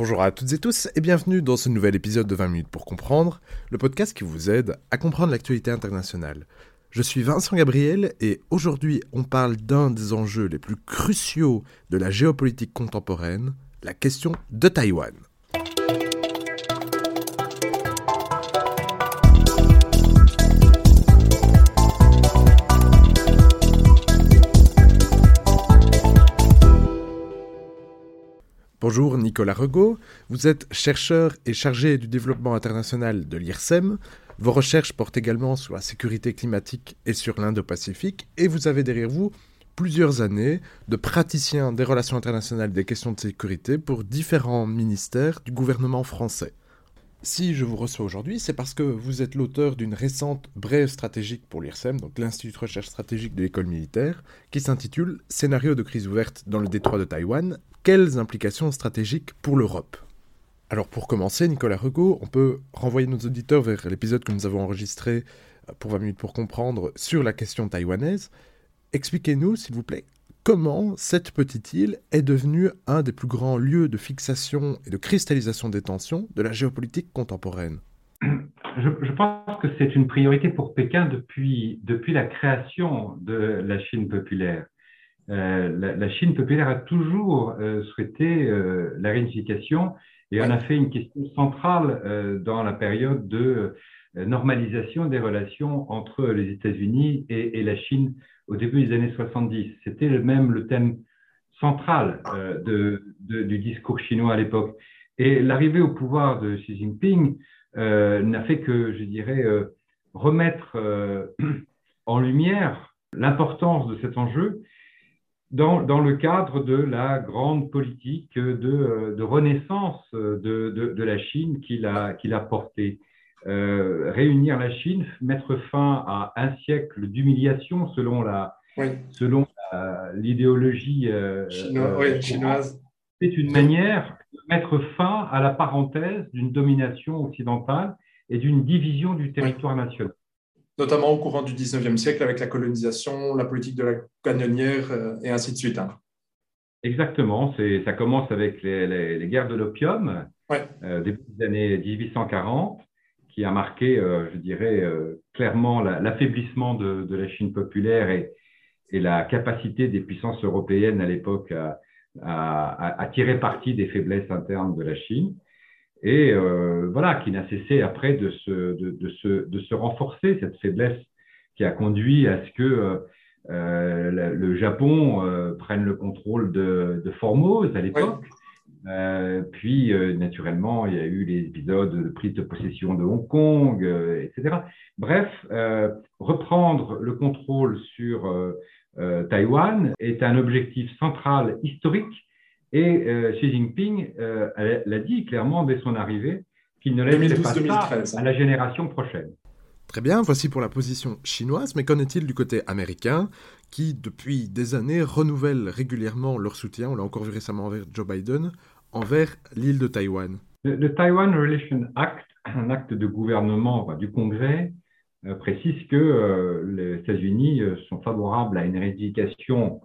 Bonjour à toutes et tous et bienvenue dans ce nouvel épisode de 20 minutes pour comprendre, le podcast qui vous aide à comprendre l'actualité internationale. Je suis Vincent Gabriel et aujourd'hui on parle d'un des enjeux les plus cruciaux de la géopolitique contemporaine, la question de Taïwan. Bonjour Nicolas Regaud, vous êtes chercheur et chargé du développement international de l'IRSEM. Vos recherches portent également sur la sécurité climatique et sur l'Indo-Pacifique et vous avez derrière vous plusieurs années de praticien des relations internationales des questions de sécurité pour différents ministères du gouvernement français. Si je vous reçois aujourd'hui, c'est parce que vous êtes l'auteur d'une récente brève stratégique pour l'IRSEM, donc l'Institut de recherche stratégique de l'école militaire, qui s'intitule Scénario de crise ouverte dans le détroit de Taïwan, quelles implications stratégiques pour l'Europe Alors pour commencer, Nicolas Regaud, on peut renvoyer nos auditeurs vers l'épisode que nous avons enregistré euh, pour 20 minutes pour comprendre sur la question taïwanaise. Expliquez-nous, s'il vous plaît, comment cette petite île est devenue un des plus grands lieux de fixation et de cristallisation des tensions de la géopolitique contemporaine je, pense que c'est une priorité pour Pékin depuis, depuis la création de la Chine populaire. Euh, la, Chine populaire a toujours euh, souhaité euh, la réunification et on a fait une question centrale dans la période de normalisation des relations entre les États-Unis et, et la Chine au début des années 70. C'était même le thème central de, du discours chinois à l'époque. Et l'arrivée au pouvoir de Xi Jinping n'a fait que, je dirais, remettre en lumière l'importance de cet enjeu dans, dans, le cadre de la grande politique de, de renaissance de, de, de, la Chine qu'il a, qu'il a portée. Euh, réunir la Chine, mettre fin à un siècle d'humiliation selon la selon l'idéologie euh, euh, chinoise. C'est une manière de mettre fin à la parenthèse d'une domination occidentale et d'une division du territoire national. Notamment au courant du 19e siècle avec la colonisation, la politique de la canonnière et ainsi de suite. Hein. Exactement, ça commence avec les, les, guerres de l'opium, depuis les années 1840 qui a marqué, euh, je dirais, euh, clairement l'affaiblissement de, la Chine populaire et, et, la capacité des puissances européennes à l'époque à, tirer parti des faiblesses internes de la Chine. Et euh, voilà, qui n'a cessé après de se, de, se, de se renforcer, cette faiblesse qui a conduit à ce que le Japon prenne le contrôle de, de Formose à l'époque. Euh, puis, euh, naturellement, il y a eu les épisodes de prise de possession de Hong Kong, euh, etc. Bref, reprendre le contrôle sur Taïwan est un objectif central historique et Xi Jinping l'a dit clairement dès son arrivée qu'il ne laisserait pas ça à la génération prochaine. Très bien, voici pour la position chinoise, mais qu'en est-il du côté américain, qui depuis des années renouvelle régulièrement leur soutien, on l'a encore vu récemment envers Joe Biden, envers l'île de Taïwan? Le, Taiwan Relation Act, un acte de gouvernement du Congrès, euh, précise que euh, les États-Unis euh, sont favorables à une réunification,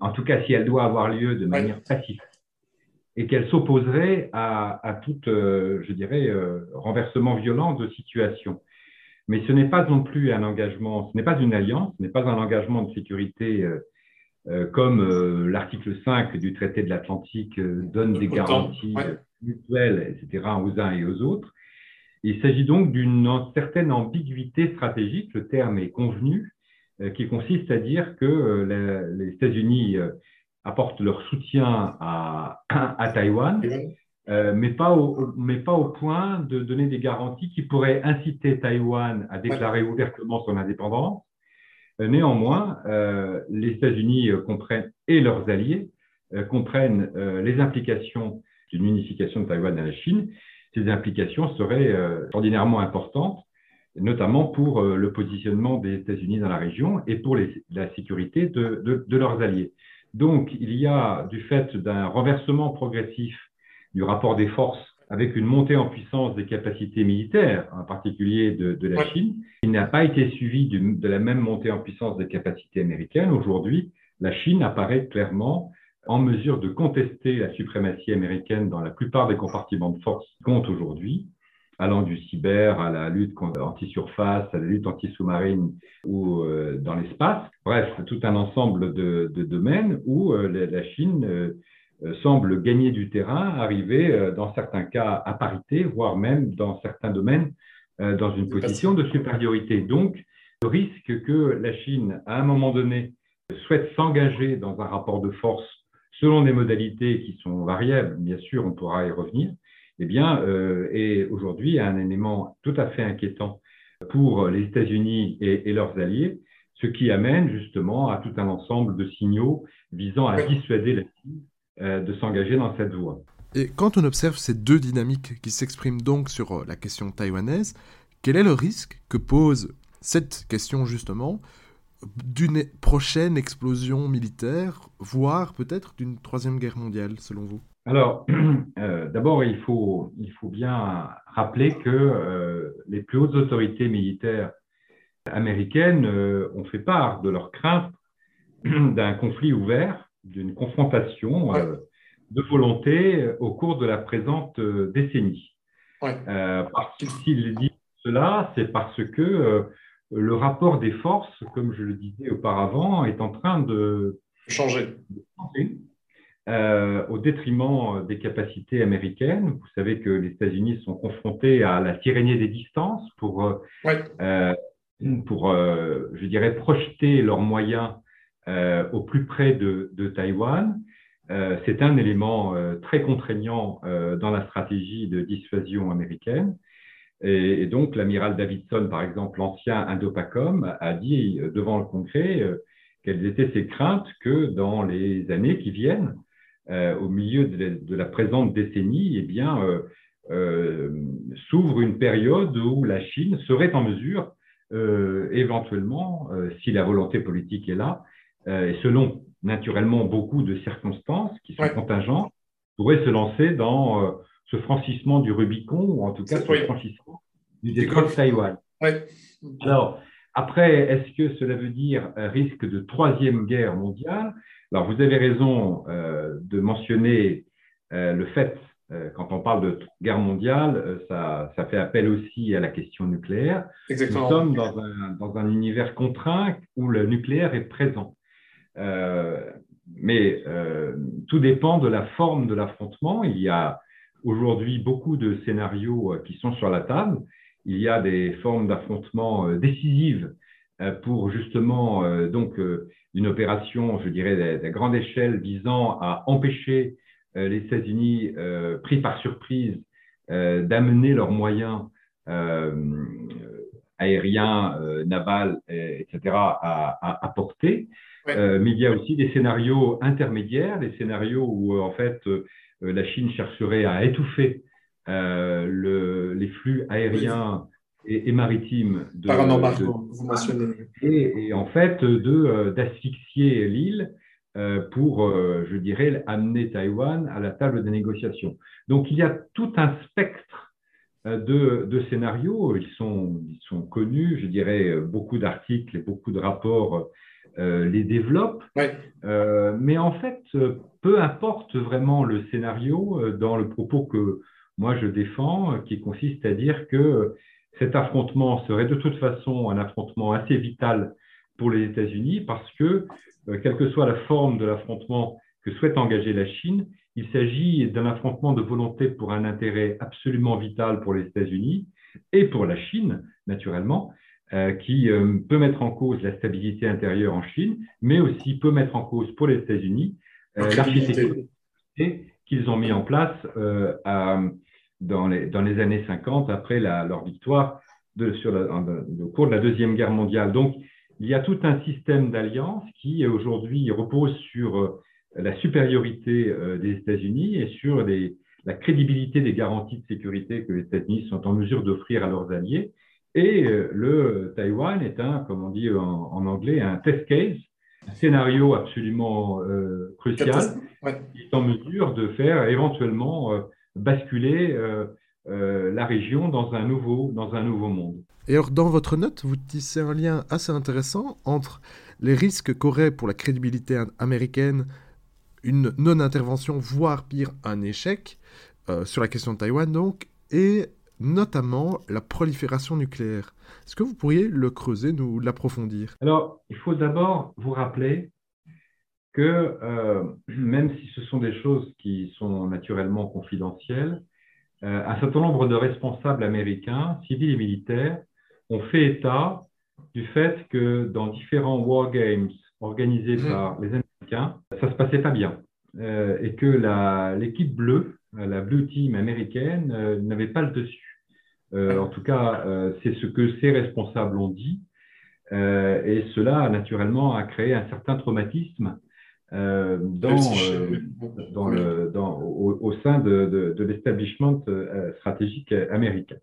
en tout cas si elle doit avoir lieu de manière pacifique, et qu'elle s'opposerait à, à tout, je dirais, renversement violent de situation. Mais ce n'est pas non plus un engagement, ce n'est pas une alliance, ce n'est pas un engagement de sécurité euh, euh, comme euh, l'article 5 du traité de l'Atlantique donne des garanties mutuelles, etc., aux uns et aux autres. Il s'agit donc d'une certaine ambiguïté stratégique, le terme est convenu, qui consiste à dire que les États-Unis apportent leur soutien à, à Taïwan, euh, mais, pas au, mais pas au point de donner des garanties qui pourraient inciter Taïwan à déclarer ouvertement son indépendance. Euh, néanmoins, euh, les États-Unis comprennent, et leurs alliés comprennent les implications d'une unification de Taïwan à la Chine. Ces implications seraient ordinairement importantes, notamment pour le positionnement des États-Unis dans la région et pour les, la sécurité de, de, de leurs alliés. Donc, il y a, du fait d'un renversement progressif du rapport des forces avec une montée en puissance des capacités militaires, en particulier de, la Chine, qui n'a pas été suivi de la même montée en puissance des capacités américaines. Aujourd'hui, la Chine apparaît clairement en mesure de contester la suprématie américaine dans la plupart des compartiments de force qui comptent aujourd'hui, allant du cyber à la lutte anti-surface, à la lutte anti-sous-marine ou euh, dans l'espace. Bref, tout un ensemble de, domaines où euh, la, Chine euh, semble gagner du terrain, arriver dans certains cas à parité, voire même dans certains domaines dans une position de supériorité. Donc, le risque que la Chine, à un moment donné, souhaite s'engager dans un rapport de force selon des modalités qui sont variables, bien sûr, on pourra y revenir, eh bien, euh, est aujourd'hui un élément tout à fait inquiétant pour les États-Unis et, leurs alliés, ce qui amène justement à tout un ensemble de signaux visant à dissuader la Chine euh, de s'engager dans cette voie. Et quand on observe ces deux dynamiques qui s'expriment donc sur euh, la question taïwanaise, quel est le risque que pose cette question justement d'une prochaine explosion militaire, voire peut-être d'une troisième guerre mondiale, selon vous? Alors, euh, d'abord, il faut, il faut bien rappeler que euh, les plus hautes autorités militaires américaines euh, ont fait part de leur crainte d'un conflit ouvert, d'une confrontation de volonté au cours de la présente décennie. Ouais. parce qu'ils disent cela, c'est parce que le rapport des forces, comme je le disais auparavant, est en train de changer, euh, au détriment des capacités américaines. Vous savez que les États-Unis sont confrontés à la tyrannie des distances pour, euh, pour euh, je dirais, projeter leurs moyens au plus près de, de Taïwan. C'est un élément très contraignant dans la stratégie de dissuasion américaine. Et, donc, l'amiral Davidson, par exemple, l'ancien Indopacom, a dit devant le Congrès euh, quelles étaient ses craintes que dans les années qui viennent, euh, au milieu de la, présente décennie, eh bien, euh, s'ouvre une période où la Chine serait en mesure, éventuellement, si la volonté politique est là, et selon naturellement beaucoup de circonstances qui sont contingentes, pourrait se lancer dans ce franchissement du Rubicon, ou en tout cas ce franchissement du détroit de Taïwan. Alors, après, est-ce que cela veut dire un risque de troisième guerre mondiale? Alors, vous avez raison euh, de mentionner euh, le fait, euh, quand on parle de guerre mondiale, ça, ça, fait appel aussi à la question nucléaire. Exactement. Nous sommes dans un, dans un, univers contraint où le nucléaire est présent. mais tout dépend de la forme de l'affrontement. Il y a aujourd'hui beaucoup de scénarios euh, qui sont sur la table. Il y a des formes d'affrontement euh, décisives euh, pour justement donc une opération, je dirais, de, grande échelle visant à empêcher les États-Unis, pris par surprise, d'amener leurs moyens aériens, navals, etc., à, à, porter. mais il y a aussi des scénarios intermédiaires, des scénarios où en fait euh, la Chine chercherait à étouffer euh, le, les flux aériens et, maritimes de, par un embargo, vous mentionnez. Et, en fait de d'asphyxier l'île euh, pour, je dirais, amener Taïwan à la table des négociations. Donc il y a tout un spectre de, de scénarios, ils sont, ils sont connus, je dirais, beaucoup d'articles et beaucoup de rapports euh, les développe. Euh, mais en fait, peu importe vraiment le scénario euh, dans le propos que moi je défends, qui consiste à dire que cet affrontement serait de toute façon un affrontement assez vital pour les États-Unis parce que, quelle que soit la forme de l'affrontement que souhaite engager la Chine, il s'agit d'un affrontement de volonté pour un intérêt absolument vital pour les États-Unis et pour la Chine, naturellement, euh, qui euh, peut mettre en cause la stabilité intérieure en Chine, mais aussi peut mettre en cause pour les États-Unis euh, l'architecture qu'ils ont mis en place dans, les, dans, les, années 50 après leur victoire de, sur au cours de la Deuxième Guerre mondiale. Donc, il y a tout un système d'alliances qui aujourd'hui repose sur la supériorité des États-Unis et sur la crédibilité des garanties de sécurité que les États-Unis sont en mesure d'offrir à leurs alliés. Et euh, le Taïwan est un, comme on dit en, anglais, un test case, un scénario absolument euh, crucial, qui est en mesure de faire éventuellement euh, basculer la région dans un, nouveau, dans un nouveau monde. Et alors, dans votre note, vous tissez un lien assez intéressant entre les risques qu'aurait pour la crédibilité américaine une non-intervention, voire pire, un échec sur la question de Taïwan, donc, et notamment la prolifération nucléaire. Est-ce que vous pourriez le creuser, nous l'approfondir? Alors, il faut d'abord vous rappeler que même si ce sont des choses qui sont naturellement confidentielles, un certain nombre de responsables américains, civils et militaires, ont fait état du fait que dans différents wargames organisés mmh. par les Américains, ça se passait pas bien. Euh, et que l'équipe bleue, la Blue Team américaine, euh, n'avait pas le dessus. Euh, en tout cas, c'est ce que ces responsables ont dit. et cela, naturellement, a créé un certain traumatisme dans, dans le, dans, au, sein de, de, de l'establishment stratégique américain.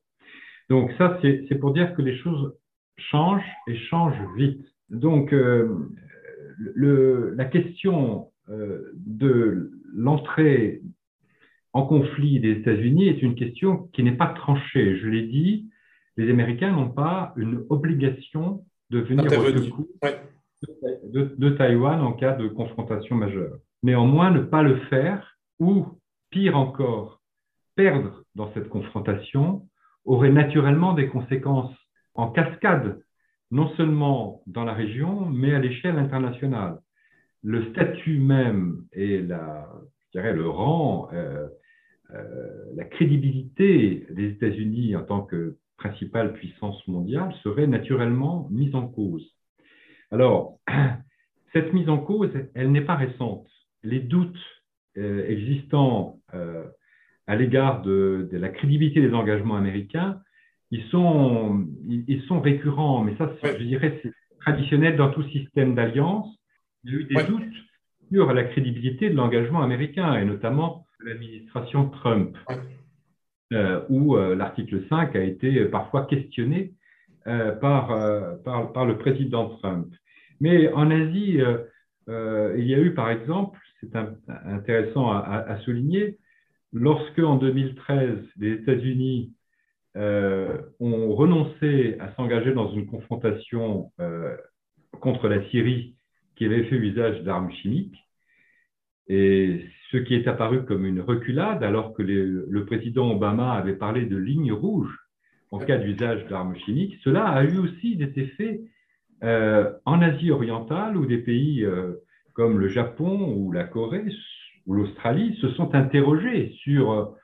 Donc ça, c'est pour dire que les choses change et change vite. Donc, euh, le, la question euh, de l'entrée en conflit des États-Unis est une question qui n'est pas tranchée. Je l'ai dit, les Américains n'ont pas une obligation de venir au secours de, Taïwan en cas de confrontation majeure. Néanmoins, ne pas le faire ou, pire encore, perdre dans cette confrontation aurait naturellement des conséquences en cascade, non seulement dans la région, mais à l'échelle internationale. Le statut même et le rang, euh, euh, la crédibilité des États-Unis en tant que principale puissance mondiale serait naturellement mise en cause. Alors, cette mise en cause, elle n'est pas récente. Les doutes euh, existants à l'égard de, de, la crédibilité des engagements américains ils sont, ils sont récurrents, mais ça, je dirais, c'est traditionnel dans tout système d'alliance. Il y a eu des doutes sur la crédibilité de l'engagement américain, et notamment de l'administration Trump, euh, où euh, l'article 5 a été parfois questionné euh, par, par, par, le président Trump. Mais en Asie, il y a eu, par exemple, c'est intéressant à, à, souligner, lorsque en 2013, les États-Unis euh, ont renoncé à s'engager dans une confrontation euh, contre la Syrie qui avait fait usage d'armes chimiques. Et ce qui est apparu comme une reculade, alors que le président Obama avait parlé de lignes rouges en cas d'usage d'armes chimiques, cela a eu aussi des effets euh, en Asie orientale, où des pays comme le Japon ou la Corée ou l'Australie se sont interrogés sur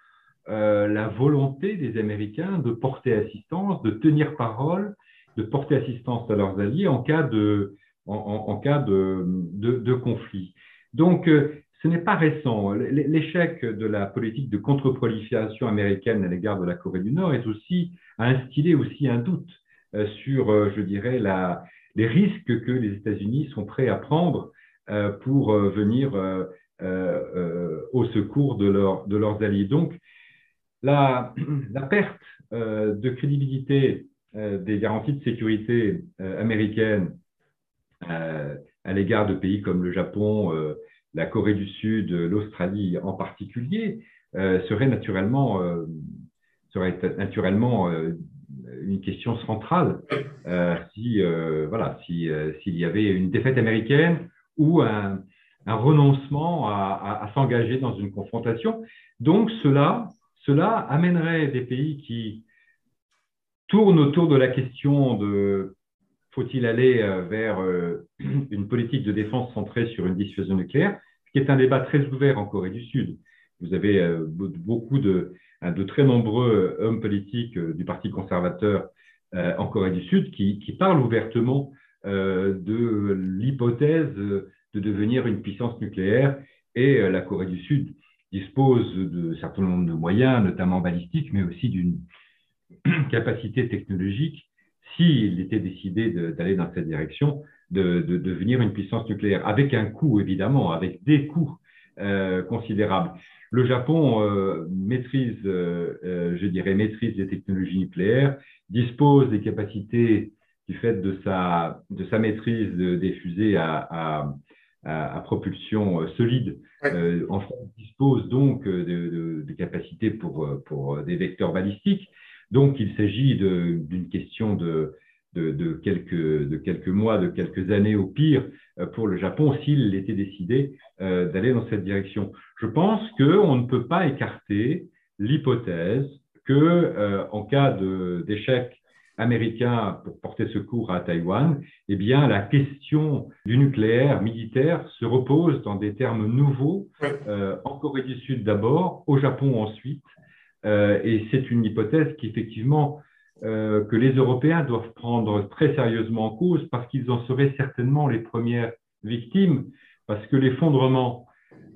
euh, la volonté des Américains de porter assistance, de tenir parole, de porter assistance à leurs alliés en cas de, de, conflit. Donc, euh, ce n'est pas récent. L'échec de la politique de contre-prolifération américaine à l'égard de la Corée du Nord est aussi a instillé aussi un doute euh, sur, je dirais, les risques que les États-Unis sont prêts à prendre pour venir au secours de, leur, de leurs alliés. Donc, la, perte euh, de crédibilité euh, des garanties de sécurité euh, américaines à l'égard de pays comme le Japon, la Corée du Sud, l'Australie en particulier, serait naturellement, serait naturellement une question centrale si voilà s'il y avait une défaite américaine ou un, renoncement à s'engager dans une confrontation. Donc cela cela amènerait des pays qui tournent autour de la question de faut-il aller euh, vers euh, une politique de défense centrée sur une dissuasion nucléaire, qui est un débat très ouvert en Corée du Sud. Vous avez euh, beaucoup de, de très nombreux hommes politiques du Parti conservateur en Corée du Sud qui, qui parlent ouvertement de l'hypothèse de devenir une puissance nucléaire et la Corée du Sud dispose de certain nombre de moyens, notamment balistiques, mais aussi d'une capacité technologique, s'il était décidé d'aller dans cette direction, de, devenir une puissance nucléaire, avec un coût évidemment, avec des coûts euh, considérables. Le Japon euh, maîtrise, euh, je dirais, maîtrise les technologies nucléaires, dispose des capacités du fait de sa, de sa maîtrise des fusées à, à, propulsion euh, solide. Euh, en France dispose donc euh, de, capacités pour, pour des vecteurs balistiques. Donc, il s'agit d'une question de, de, quelques, de quelques mois, de quelques années au pire pour le Japon s'il était décidé d'aller dans cette direction. Je pense qu'on ne peut pas écarter l'hypothèse que en cas d'échec américain pour porter secours à Taïwan, eh bien, la question du nucléaire militaire se repose dans des termes nouveaux, euh, en Corée du Sud d'abord, au Japon ensuite, euh, et c'est une hypothèse qu'effectivement euh, que les Européens doivent prendre très sérieusement en cause parce qu'ils en seraient certainement les premières victimes, parce que l'effondrement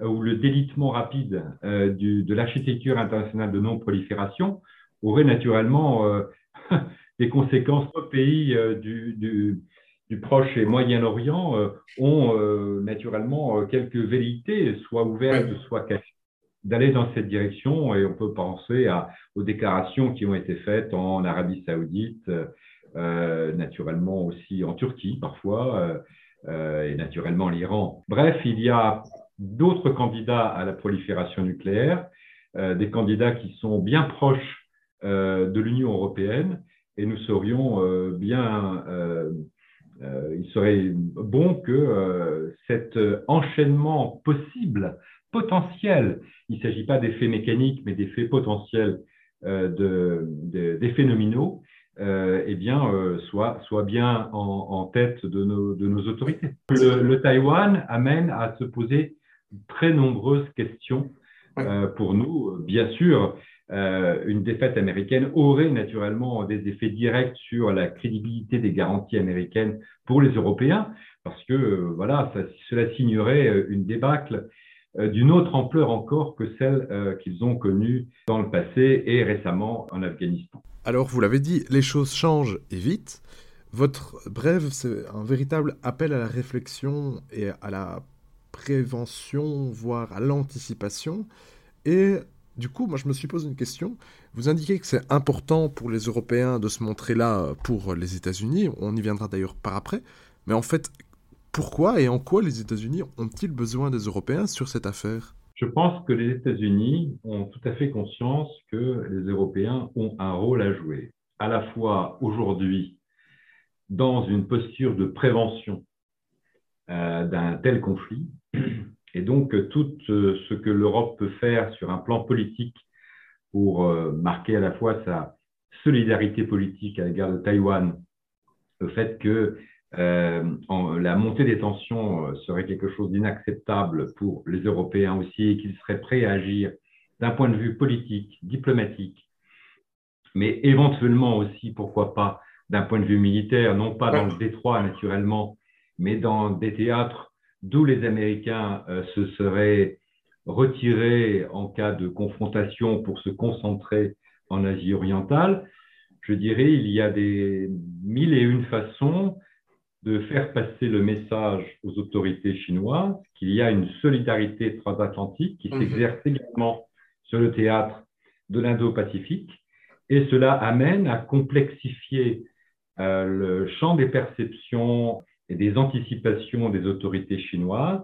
ou le délitement rapide de l'architecture internationale de non-prolifération aurait naturellement les conséquences. Aux pays euh, du, Proche et Moyen-Orient euh, ont euh, naturellement quelques velléités, soit ouvertes, soit cachées, d'aller dans cette direction. Et on peut penser aux déclarations qui ont été faites en Arabie saoudite, naturellement aussi en Turquie parfois, et naturellement l'Iran. Bref, il y a d'autres candidats à la prolifération nucléaire, des candidats qui sont bien proches de l'Union européenne et nous serions euh, bien, euh, euh, il serait bon que cet enchaînement possible, potentiel, il ne s'agit pas d'effets mécaniques, mais d'effets potentiels, d'effets nominaux, eh bien, soit, soit bien en, tête de nos, de nos autorités. Le, le, Taïwan amène à se poser très nombreuses questions pour nous. Bien sûr, euh, une défaite américaine aurait naturellement des effets directs sur la crédibilité des garanties américaines pour les Européens, parce que euh, voilà, cela signerait euh, une débâcle d'une autre ampleur encore que celle qu'ils ont connue dans le passé et récemment en Afghanistan. Alors, vous l'avez dit, les choses changent et vite. Votre brève, c'est un véritable appel à la réflexion et à la prévention, voire à l'anticipation. Et du coup, moi, je me suis posé une question. Vous indiquez que c'est important pour les Européens de se montrer là pour les États-Unis. On y viendra d'ailleurs par après. Mais en fait, pourquoi et en quoi les États-Unis ont-ils besoin des Européens sur cette affaire? Je pense que les États-Unis ont tout à fait conscience que les Européens ont un rôle à jouer, à la fois aujourd'hui dans une posture de prévention euh, d'un tel conflit, et donc, tout euh, ce que l'Europe peut faire sur un plan politique pour euh, marquer à la fois sa solidarité politique à l'égard de Taïwan, le fait que euh, la montée des tensions serait quelque chose d'inacceptable pour les Européens aussi et qu'ils seraient prêts à agir d'un point de vue politique, diplomatique, mais éventuellement aussi, pourquoi pas, d'un point de vue militaire, non pas dans le détroit naturellement, mais dans des théâtres d'où les Américains euh, se seraient retirés en cas de confrontation pour se concentrer en Asie orientale, je dirais il y a des mille et une façons de faire passer le message aux autorités chinoises qu'il y a une solidarité transatlantique qui mhm. s'exerce également sur le théâtre de l'Indo-Pacifique et cela amène à complexifier euh, le champ des perceptions et des anticipations des autorités chinoises,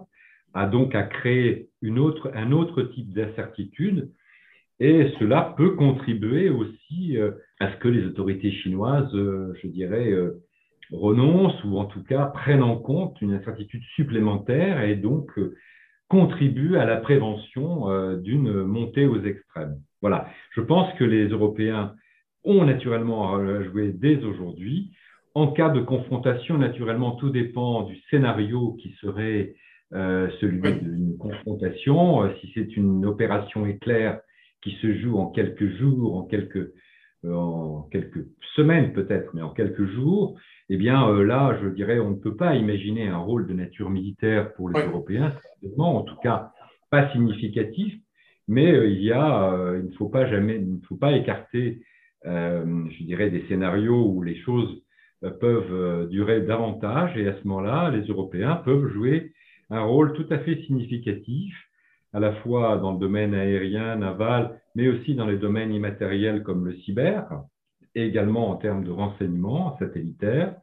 a donc à créer une autre, un autre type d'incertitude. Et cela peut contribuer aussi euh, à ce que les autorités chinoises, euh, je dirais, renoncent ou en tout cas prennent en compte une incertitude supplémentaire et donc contribuent à la prévention d'une montée aux extrêmes. Voilà, je pense que les Européens ont naturellement à jouer dès aujourd'hui en cas de confrontation, naturellement, tout dépend du scénario qui serait euh, celui d'une confrontation. Euh, si c'est une opération éclair qui se joue en quelques jours, en quelques, euh, en quelques semaines peut-être, mais en quelques jours, eh bien là, je dirais, on ne peut pas imaginer un rôle de nature militaire pour les Européens, en tout cas pas significatif, mais il y a, il ne faut pas jamais, il ne faut pas écarter, je dirais, des scénarios où les choses euh, peuvent euh, durer davantage et à ce moment-là, les Européens peuvent jouer un rôle tout à fait significatif, à la fois dans le domaine aérien, naval, mais aussi dans les domaines immatériels comme le cyber, et également en termes de renseignement satellitaire,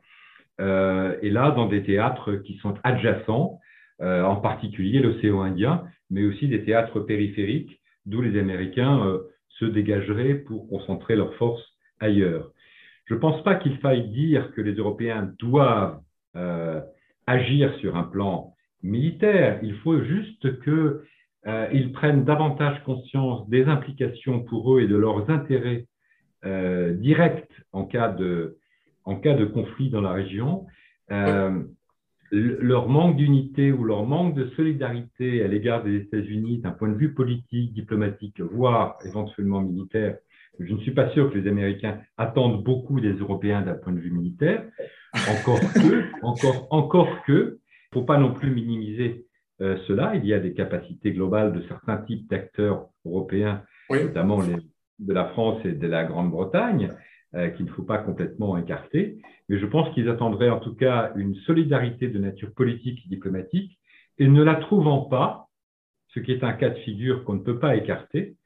euh, et là dans des théâtres qui sont adjacents, en particulier l'océan Indien, mais aussi des théâtres périphériques, d'où les Américains se dégageraient pour concentrer leurs forces ailleurs. Je ne pense pas qu'il faille dire que les Européens doivent euh, agir sur un plan militaire. Il faut juste qu'ils euh, prennent davantage conscience des implications pour eux et de leurs intérêts euh, directs en cas, de, en cas de conflit dans la région. leur manque d'unité ou leur manque de solidarité à l'égard des États-Unis d'un point de vue politique, diplomatique, voire éventuellement militaire, je ne suis pas sûr que les Américains attendent beaucoup des Européens d'un point de vue militaire. Encore que, encore, encore que, faut pas non plus minimiser euh, cela. Il y a des capacités globales de certains types d'acteurs européens, notamment les, de la France et de la Grande-Bretagne, euh, qu'il ne faut pas complètement écarter. Mais je pense qu'ils attendraient en tout cas une solidarité de nature politique et diplomatique, et ne la trouvant pas, ce qui est un cas de figure qu'on ne peut pas écarter,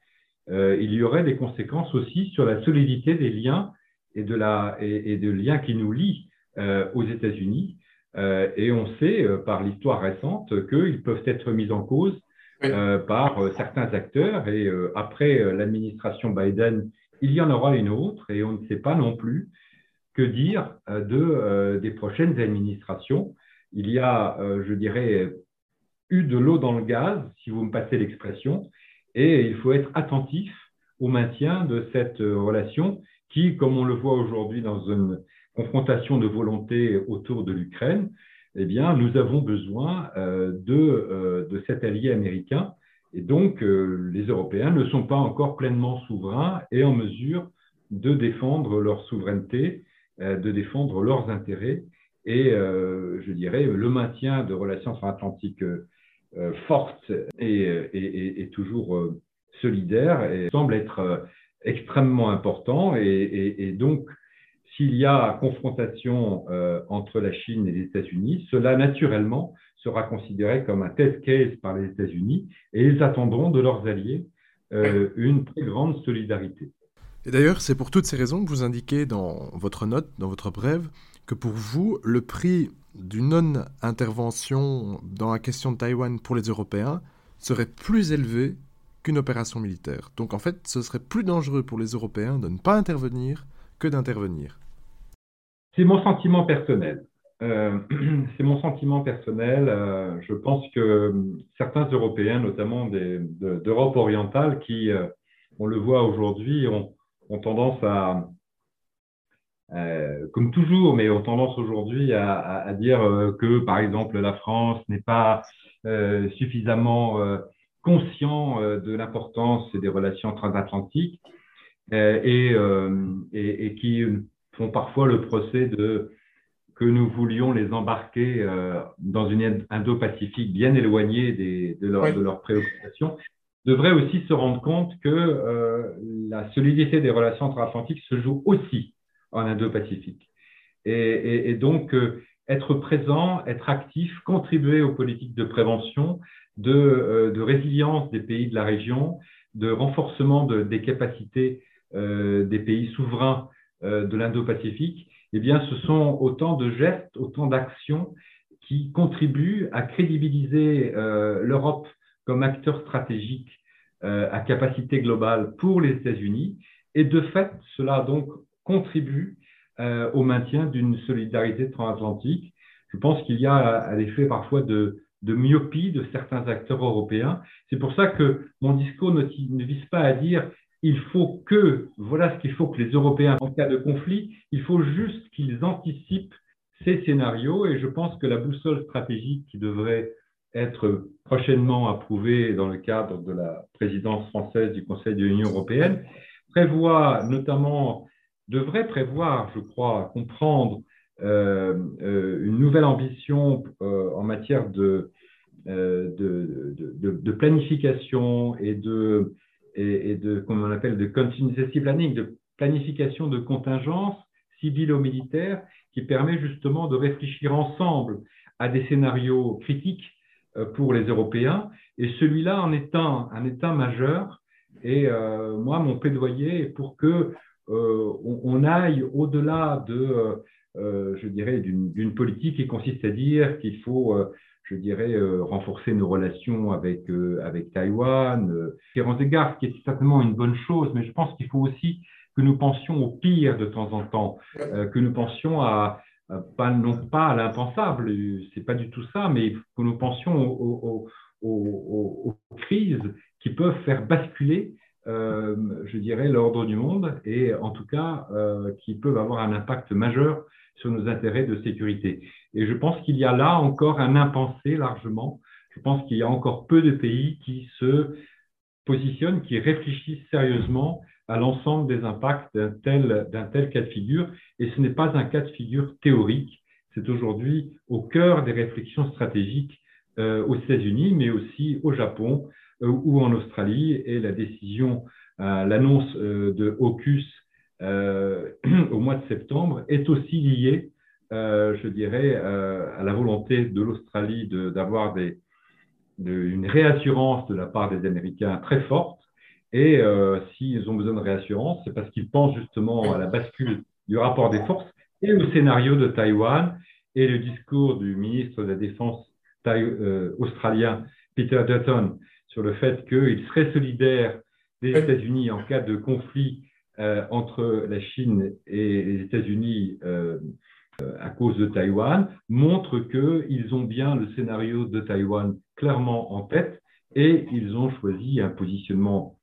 euh, il y aurait des conséquences aussi sur la solidité des liens et de, la, et, de liens qui nous lient euh, aux États-Unis. Euh, et on sait par l'histoire récente qu'ils peuvent être mis en cause par certains acteurs. Et après l'administration Biden, il y en aura une autre. Et on ne sait pas non plus que dire de, des prochaines administrations. Il y a, je dirais, eu de l'eau dans le gaz, si vous me passez l'expression, et il faut être attentif au maintien de cette euh, relation qui, comme on le voit aujourd'hui dans une confrontation de volonté autour de l'Ukraine, eh bien, nous avons besoin euh, de, euh, de, cet allié américain. Et donc, les Européens ne sont pas encore pleinement souverains et en mesure de défendre leur souveraineté, de défendre leurs intérêts et, je dirais, le maintien de relations transatlantiques euh, forte et, toujours euh, solidaire et semble être euh, extrêmement important. Et, donc, s'il y a confrontation entre la Chine et les États-Unis, cela naturellement sera considéré comme un test case par les États-Unis et ils attendront de leurs alliés une très grande solidarité. Et d'ailleurs, c'est pour toutes ces raisons que vous indiquez dans votre note, dans votre brève, que pour vous, le prix d'une non-intervention dans la question de Taïwan pour les Européens serait plus élevé qu'une opération militaire. Donc en fait, ce serait plus dangereux pour les Européens de ne pas intervenir que d'intervenir. C'est mon sentiment personnel. Euh, c'est mon sentiment personnel. Euh, je pense que certains Européens, notamment d'Europe orientale, qui, euh, on le voit aujourd'hui, ont, tendance à, euh, comme toujours, mais ont tendance aujourd'hui à, dire euh, que, par exemple, la France n'est pas euh, suffisamment conscient de l'importance des relations transatlantiques et, qui font parfois le procès de que nous voulions les embarquer dans une Indo-Pacifique bien éloignée des, de, de, leurs préoccupations, devraient aussi se rendre compte que la solidité des relations transatlantiques se joue aussi en Indo-Pacifique. Et, donc, euh, être présent, être actif, contribuer aux politiques de prévention, de, euh, résilience des pays de la région, de renforcement des capacités euh, des pays souverains de l'Indo-Pacifique, eh bien, ce sont autant de gestes, autant d'actions qui contribuent à crédibiliser l'Europe comme acteur stratégique à capacité globale pour les États-Unis. Et de fait, cela donc contribue euh, au maintien d'une solidarité transatlantique. Je pense qu'il y a l'effet parfois de, myopie de certains acteurs européens. C'est pour ça que mon discours ne, vise pas à dire il faut que, voilà ce qu'il faut que les Européens, en cas de conflit, il faut juste qu'ils anticipent ces scénarios et je pense que la boussole stratégique qui devrait être prochainement approuvée dans le cadre de la présidence française du Conseil de l'Union européenne prévoit notamment devrait prévoir, je crois, comprendre euh, euh, une nouvelle ambition euh, en matière de, de, planification et de, et, de, comme on appelle, de contingency planning, de planification de contingence civilo-militaire qui permet justement de réfléchir ensemble à des scénarios critiques pour les Européens. Et celui-là en est un, état majeur. Et moi, mon plaidoyer est pour que euh, on, aille au-delà de, euh, euh, je dirais, d'une politique qui consiste à dire qu'il faut, je dirais, renforcer nos relations avec, avec Taïwan. Différents égards, ce qui est certainement une bonne chose, mais je pense qu'il faut aussi que nous pensions au pire de temps en temps, que nous pensions à, pas, non pas à l'impensable, c'est pas du tout ça, mais que nous pensions aux, aux, crises qui peuvent faire basculer, euh, je dirais, l'ordre du monde et en tout cas euh, qui peuvent avoir un impact majeur sur nos intérêts de sécurité. Et je pense qu'il y a là encore un impensé largement. Je pense qu'il y a encore peu de pays qui se positionnent, qui réfléchissent sérieusement à l'ensemble des impacts d'un tel, d'un tel cas de figure. Et ce n'est pas un cas de figure théorique, c'est aujourd'hui au cœur des réflexions stratégiques euh, aux États-Unis, mais aussi au Japon euh, ou en Australie. Et la décision, euh, l'annonce de AUKUS au mois de septembre est aussi liée, je dirais, à la volonté de l'Australie d'avoir une réassurance de la part des Américains très forte. Et s'ils ont besoin de réassurance, c'est parce qu'ils pensent justement à la bascule du rapport des forces et au scénario de Taïwan. Et le discours du ministre de la Défense euh, australien Peter Dutton sur le fait qu'il serait solidaire des États-Unis en cas de conflit euh, entre la Chine et les États-Unis euh, à cause de Taïwan, montre qu'ils ont bien le scénario de Taïwan clairement en tête et ils ont choisi un positionnement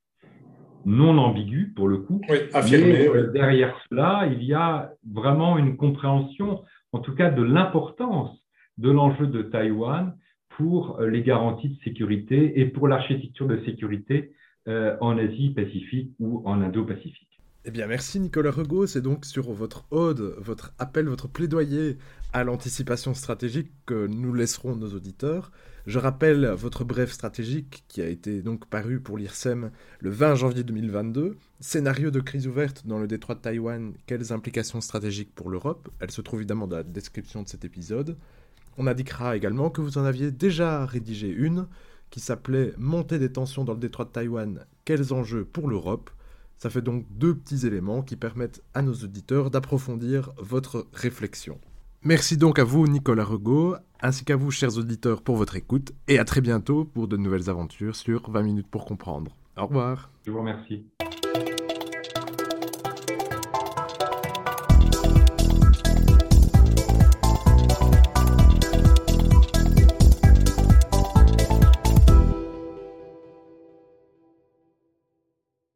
non ambigu pour le coup. Oui, affirmé. Mais derrière cela, il y a vraiment une compréhension, en tout cas, de l'importance de l'enjeu de Taïwan pour euh, les garanties de sécurité et pour l'architecture de sécurité euh, en Asie-Pacifique ou en Indo-Pacifique. Eh bien, merci Nicolas Regaud. C'est donc sur votre ode, votre appel, votre plaidoyer à l'anticipation stratégique que nous laisserons nos auditeurs. Je rappelle votre bref stratégique qui a été donc paru pour l'IRSEM le 20 janvier 2022. Scénario de crise ouverte dans le détroit de Taïwan, quelles implications stratégiques pour l'Europe? Elle se trouve évidemment dans la description de cet épisode. On indiquera également que vous en aviez déjà rédigé une qui s'appelait Montée des tensions dans le détroit de Taïwan, quels enjeux pour l'Europe? Ça fait donc deux petits éléments qui permettent à nos auditeurs d'approfondir votre réflexion. Merci donc à vous Nicolas Regaud, ainsi qu'à vous chers auditeurs pour votre écoute, et à très bientôt pour de nouvelles aventures sur 20 minutes pour comprendre. Au revoir. Je vous remercie.